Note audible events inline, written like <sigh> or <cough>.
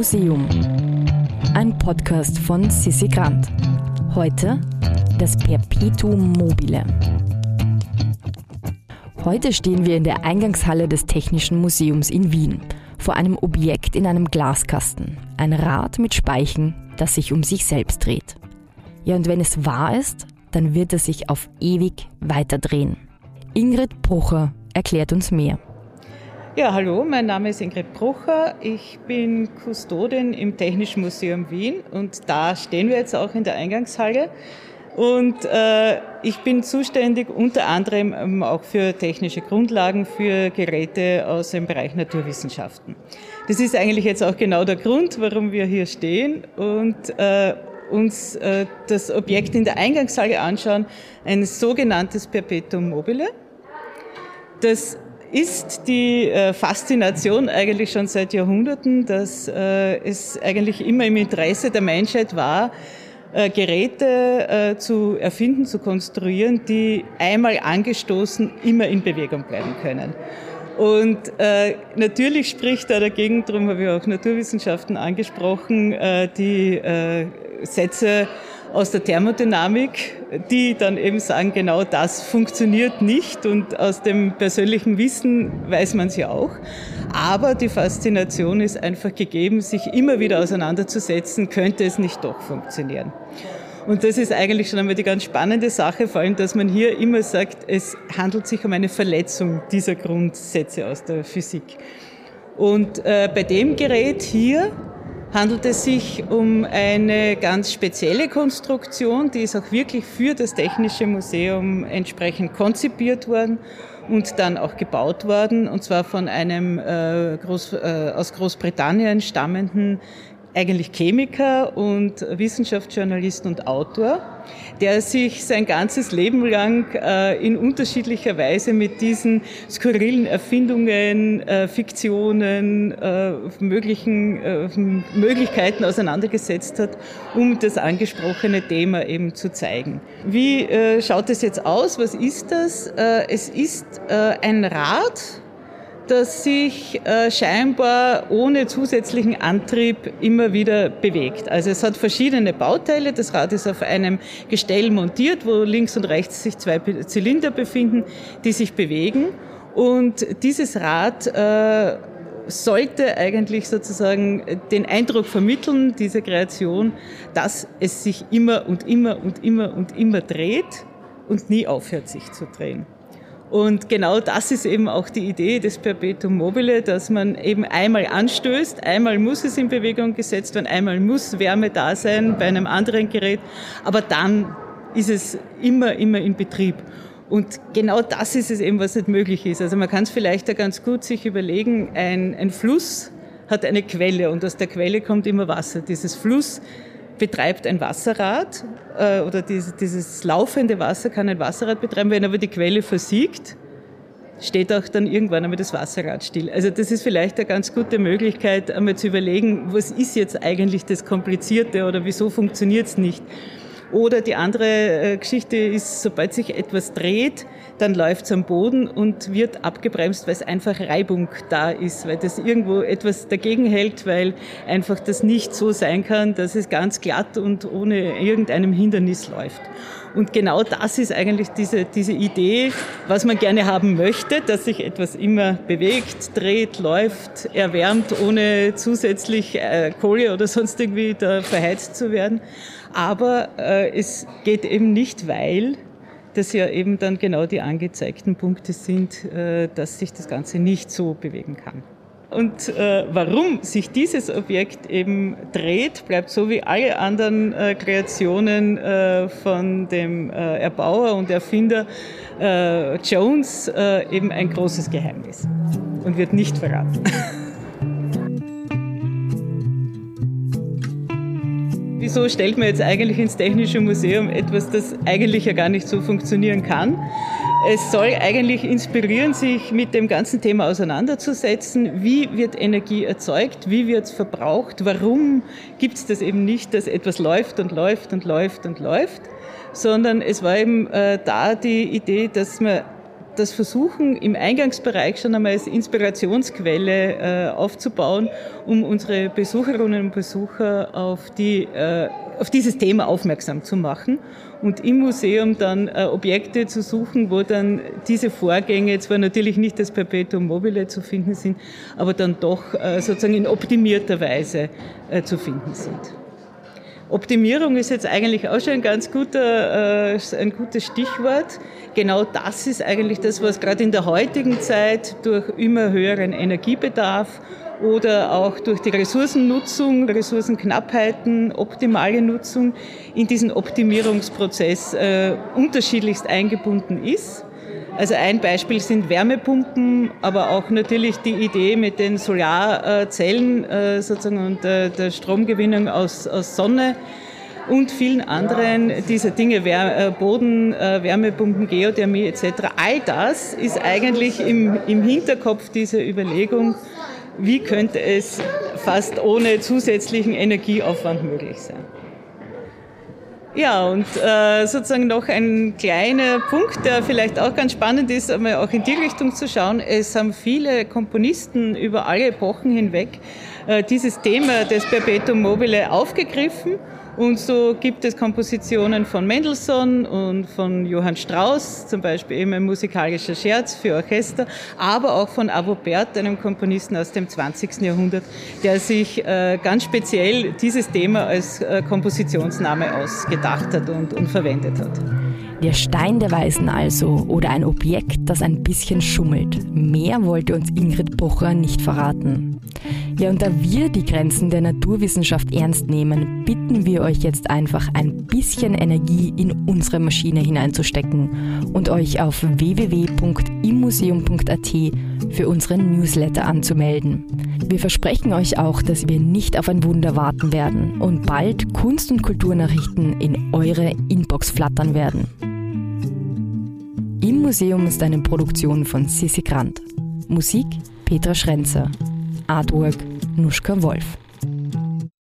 Museum. Ein Podcast von Sissi Grant. Heute das Perpetuum mobile. Heute stehen wir in der Eingangshalle des Technischen Museums in Wien vor einem Objekt in einem Glaskasten. Ein Rad mit Speichen, das sich um sich selbst dreht. Ja, und wenn es wahr ist, dann wird es sich auf ewig weiterdrehen. Ingrid Brucher erklärt uns mehr. Ja, hallo, mein Name ist Ingrid Brucher. Ich bin Kustodin im Technischen Museum Wien und da stehen wir jetzt auch in der Eingangshalle. Und äh, ich bin zuständig unter anderem ähm, auch für technische Grundlagen für Geräte aus dem Bereich Naturwissenschaften. Das ist eigentlich jetzt auch genau der Grund, warum wir hier stehen und äh, uns äh, das Objekt in der Eingangshalle anschauen, ein sogenanntes Perpetuum mobile. Das ist die äh, Faszination eigentlich schon seit Jahrhunderten, dass äh, es eigentlich immer im Interesse der Menschheit war, äh, Geräte zu erfinden, zu konstruieren, die einmal angestoßen immer in Bewegung bleiben können. Und natürlich spricht da dagegen, darum habe ich auch Naturwissenschaften angesprochen, die Sätze aus der Thermodynamik, die dann eben sagen, genau das funktioniert nicht und aus dem persönlichen Wissen weiß man es ja auch. Aber die Faszination ist einfach gegeben, sich immer wieder auseinanderzusetzen, könnte es nicht doch funktionieren. Und das ist eigentlich schon einmal die ganz spannende Sache, vor allem, dass man hier immer sagt, es handelt sich um eine Verletzung dieser Grundsätze aus der Physik. Und äh, bei dem Gerät hier handelt es sich um eine ganz spezielle Konstruktion, die ist auch wirklich für das Technische Museum entsprechend konzipiert worden und dann auch gebaut worden, und zwar von einem äh, Groß, äh, aus Großbritannien stammenden eigentlich Chemiker und Wissenschaftsjournalist und Autor, der sich sein ganzes Leben lang äh, in unterschiedlicher Weise mit diesen skurrilen Erfindungen, äh, Fiktionen, äh, möglichen Möglichkeiten auseinandergesetzt hat, um das angesprochene Thema eben zu zeigen. Wie schaut es jetzt aus? Was ist das? Es ist ein Rad, das sich äh, scheinbar ohne zusätzlichen Antrieb immer wieder bewegt. Also es hat verschiedene Bauteile. Das Rad ist auf einem Gestell montiert, wo links und rechts sich zwei Zylinder befinden, die sich bewegen. Und dieses Rad äh, sollte eigentlich sozusagen den Eindruck vermitteln, diese Kreation, dass es sich immer und immer und immer und immer dreht und nie aufhört, sich zu drehen. Und genau das ist eben auch die Idee des Perpetuum mobile, dass man eben einmal anstößt, einmal muss es in Bewegung gesetzt werden, einmal muss Wärme da sein bei einem anderen Gerät, aber dann ist es immer, immer in Betrieb. Und genau das ist es eben, was nicht möglich ist. Also man kann es vielleicht da ganz gut sich überlegen, ein, ein Fluss hat eine Quelle und aus der Quelle kommt immer Wasser. Dieses Fluss betreibt ein Wasserrad äh, oder dieses, dieses laufende Wasser kann ein Wasserrad betreiben. Wenn aber die Quelle versiegt, steht auch dann irgendwann einmal das Wasserrad still. Also das ist vielleicht eine ganz gute Möglichkeit, einmal zu überlegen, was ist jetzt eigentlich das Komplizierte oder wieso funktioniert es nicht. Oder die andere äh, Geschichte ist, sobald sich etwas dreht, dann läuft es am Boden und wird abgebremst, weil es einfach Reibung da ist, weil das irgendwo etwas dagegen hält, weil einfach das nicht so sein kann, dass es ganz glatt und ohne irgendeinem Hindernis läuft. Und genau das ist eigentlich diese, diese Idee, was man gerne haben möchte, dass sich etwas immer bewegt, dreht, läuft, erwärmt, ohne zusätzlich äh, Kohle oder sonst irgendwie da verheizt zu werden. Aber äh, es geht eben nicht, weil das ja eben dann genau die angezeigten Punkte sind, äh, dass sich das Ganze nicht so bewegen kann. Und äh, warum sich dieses Objekt eben dreht, bleibt so wie alle anderen äh, Kreationen äh, von dem äh, Erbauer und Erfinder äh, Jones äh, eben ein großes Geheimnis und wird nicht verraten. <laughs> Wieso stellt man jetzt eigentlich ins Technische Museum etwas, das eigentlich ja gar nicht so funktionieren kann? Es soll eigentlich inspirieren, sich mit dem ganzen Thema auseinanderzusetzen. Wie wird Energie erzeugt? Wie wird es verbraucht? Warum gibt es das eben nicht, dass etwas läuft und läuft und läuft und läuft? Sondern es war eben äh, da die Idee, dass man das versuchen, im Eingangsbereich schon einmal als Inspirationsquelle äh, aufzubauen, um unsere Besucherinnen und Besucher auf, die, äh, auf dieses Thema aufmerksam zu machen und im Museum dann äh, Objekte zu suchen, wo dann diese Vorgänge zwar natürlich nicht als Perpetuum mobile zu finden sind, aber dann doch sozusagen in optimierter Weise zu finden sind. Optimierung ist jetzt eigentlich auch schon ein ganz guter, äh, ein gutes Stichwort. Genau das ist eigentlich das, was gerade in der heutigen Zeit durch immer höheren Energiebedarf oder auch durch die Ressourcennutzung, Ressourcenknappheiten, optimale Nutzung in diesen Optimierungsprozess äh, unterschiedlichst eingebunden ist. Also ein Beispiel sind Wärmepumpen, aber auch natürlich die Idee mit den Solarzellen äh, sozusagen und äh, der Stromgewinnung aus, Sonne und vielen anderen dieser Dinge, Wär, Boden, Wärmepumpen, Geothermie etc. All das ist eigentlich im Hinterkopf dieser Überlegung, wie könnte es fast ohne zusätzlichen Energieaufwand möglich sein. Ja, und äh, sozusagen noch ein kleiner Punkt, der vielleicht auch ganz spannend ist, einmal auch in die Richtung zu schauen. Es haben viele Komponisten über alle Epochen hinweg äh, dieses Thema des Perpetuum mobile aufgegriffen und so gibt es Kompositionen von Mendelssohn und von Johann Strauss, zum Beispiel eben ein musikalischer Scherz für Orchester, aber auch von Avo Bert, einem Komponisten aus dem 20. Jahrhundert, der sich äh, ganz speziell dieses Thema als äh, Kompositionsname ausgedacht hat und, und verwendet hat. Der Stein der Weisen also oder ein Objekt, das ein bisschen schummelt. Mehr wollte uns Ingrid Bucher nicht verraten. Ja, und da wir die Grenzen der Naturwissenschaft ernst nehmen, bitten wir euch jetzt einfach ein bisschen Energie in unsere Maschine hineinzustecken und euch auf www.immuseum.at für unseren Newsletter anzumelden. Wir versprechen euch auch, dass wir nicht auf ein Wunder warten werden und bald Kunst- und Kulturnachrichten in eure Inbox flattern werden. Im Museum ist eine Produktion von Sissi Grant. Musik Petra Schrenzer. Artwork Nuschka Wolf.